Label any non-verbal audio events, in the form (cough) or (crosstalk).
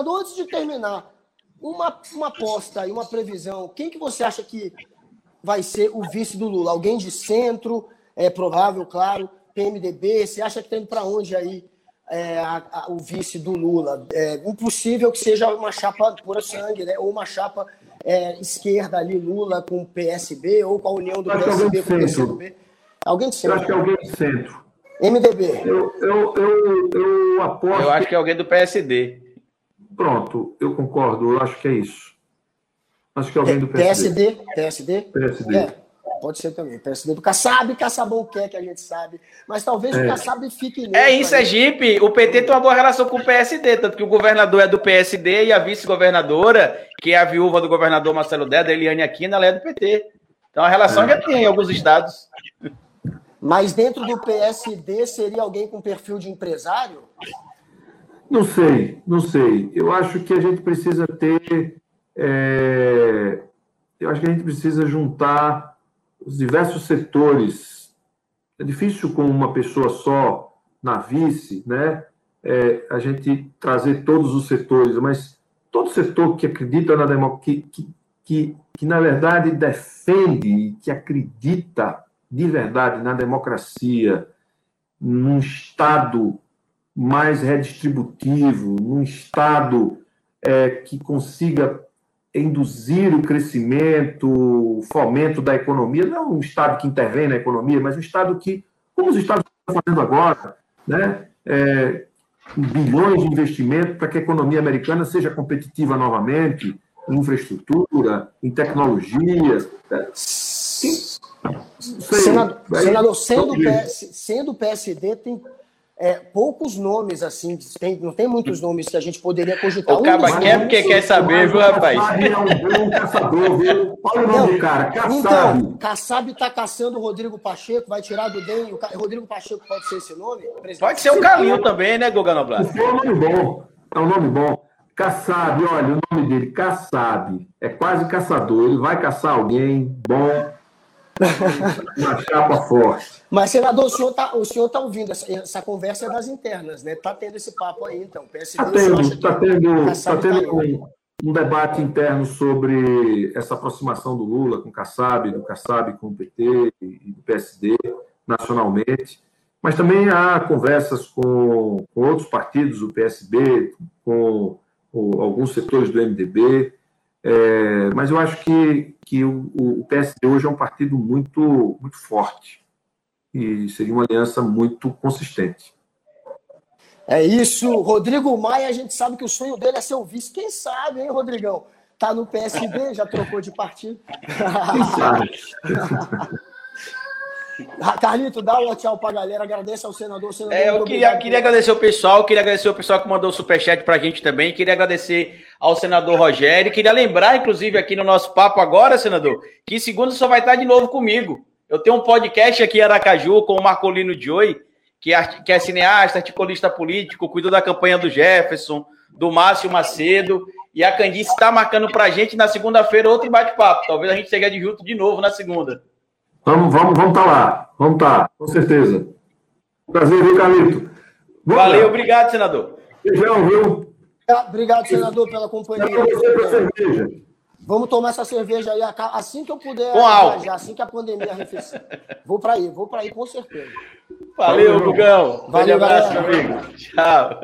senador, antes de terminar, uma, uma aposta e uma previsão. Quem que você acha que vai ser o vice do Lula? Alguém de centro? É provável, claro. PMDB? Você acha que tem para onde aí é, a, a, o vice do Lula? É impossível que seja uma chapa pura sangue, né? Ou uma chapa é, esquerda ali, Lula com o PSB, ou com a união do PSB com o PSB. Alguém de centro. Eu acho que é alguém de centro. MDB. Eu, eu, eu, eu aposto. Eu acho que é alguém do PSD. Pronto, eu concordo, eu acho que é isso. Acho que é alguém do PSD. PSD? PSD. É, pode ser também. PSD do Kassab, Kassabão quer que a gente sabe. Mas talvez é. o Kassab fique. É isso, é Jeep. O PT tem uma boa relação com o PSD, tanto que o governador é do PSD e a vice-governadora, que é a viúva do governador Marcelo Deda, Eliane Aquina, ela é do PT. Então a relação é. já tem em alguns estados. Mas dentro do PSD seria alguém com perfil de empresário? Não sei, não sei. Eu acho que a gente precisa ter. É... eu acho que a gente precisa juntar os diversos setores. É difícil com uma pessoa só na vice, né? É, a gente trazer todos os setores, mas todo setor que acredita na democracia, que, que, que, que na verdade defende, que acredita de verdade na democracia, num Estado mais redistributivo, num Estado é, que consiga induzir o crescimento, o fomento da economia, não um Estado que intervém na economia, mas um Estado que, como os Estados estão fazendo agora, né, é, bilhões de investimento para que a economia americana seja competitiva novamente, em infraestrutura, em tecnologia. Sim. Senador, senador sendo, PS, sendo PSD, tem é, poucos nomes, assim, tem, não tem muitos nomes que a gente poderia cogitar. O Caba quer porque quer saber, viu, rapaz? é um bom caçador, viu? Olha o nome do cara, Kassab. Então, Kassab está caçando o Rodrigo Pacheco, vai tirar do DEM. O Rodrigo Pacheco pode ser esse nome? Pode ser o Calil também, né, Guga Noblar? É um nome bom, é um nome bom. Kassab, olha, o nome dele, Kassab, é quase caçador, ele vai caçar alguém bom, (laughs) uma chapa forte. Mas, senador, o senhor está tá ouvindo essa, essa conversa das internas, né? Está tendo esse papo aí, então. Está tendo, está tendo, tá tendo tá um, um, debate interno sobre essa aproximação do Lula com o Kassab, do Kassab com o PT e do PSD nacionalmente. Mas também há conversas com, com outros partidos, o PSB, com, com alguns setores do MDB, é, mas eu acho que, que o, o PSD hoje é um partido muito, muito forte e seria uma aliança muito consistente. É isso. Rodrigo Maia, a gente sabe que o sonho dele é ser o vice. Quem sabe, hein, Rodrigão? Tá no PSD, já trocou de partido. Quem sabe? (laughs) Carlito, dá um tchau pra galera. Agradeço ao senador. senador é, eu queria, queria agradecer o pessoal, queria agradecer o pessoal que mandou o superchat pra gente também. Queria agradecer ao senador Rogério. Queria lembrar, inclusive, aqui no nosso papo agora, senador, que segunda só vai estar de novo comigo. Eu tenho um podcast aqui em Aracaju com o Marcolino Joy, que é, que é cineasta, articulista político, cuidou da campanha do Jefferson, do Márcio Macedo. E a Candice está marcando pra gente na segunda-feira outro bate-papo. Talvez a gente chegue de junto de novo na segunda. Vamos, vamos, vamos estar tá lá. Vamos estar, tá, com certeza. Prazer, viu, Carlito? Vamos Valeu, lá. obrigado, senador. Beijão, viu? Obrigado, senador, pela companhia. Vamos tomar essa cerveja aí assim que eu puder viajar, assim que a pandemia arrefecer. Vou para aí, vou para aí com certeza. Valeu, Gugão. Valeu, abraço, amigo. Tchau.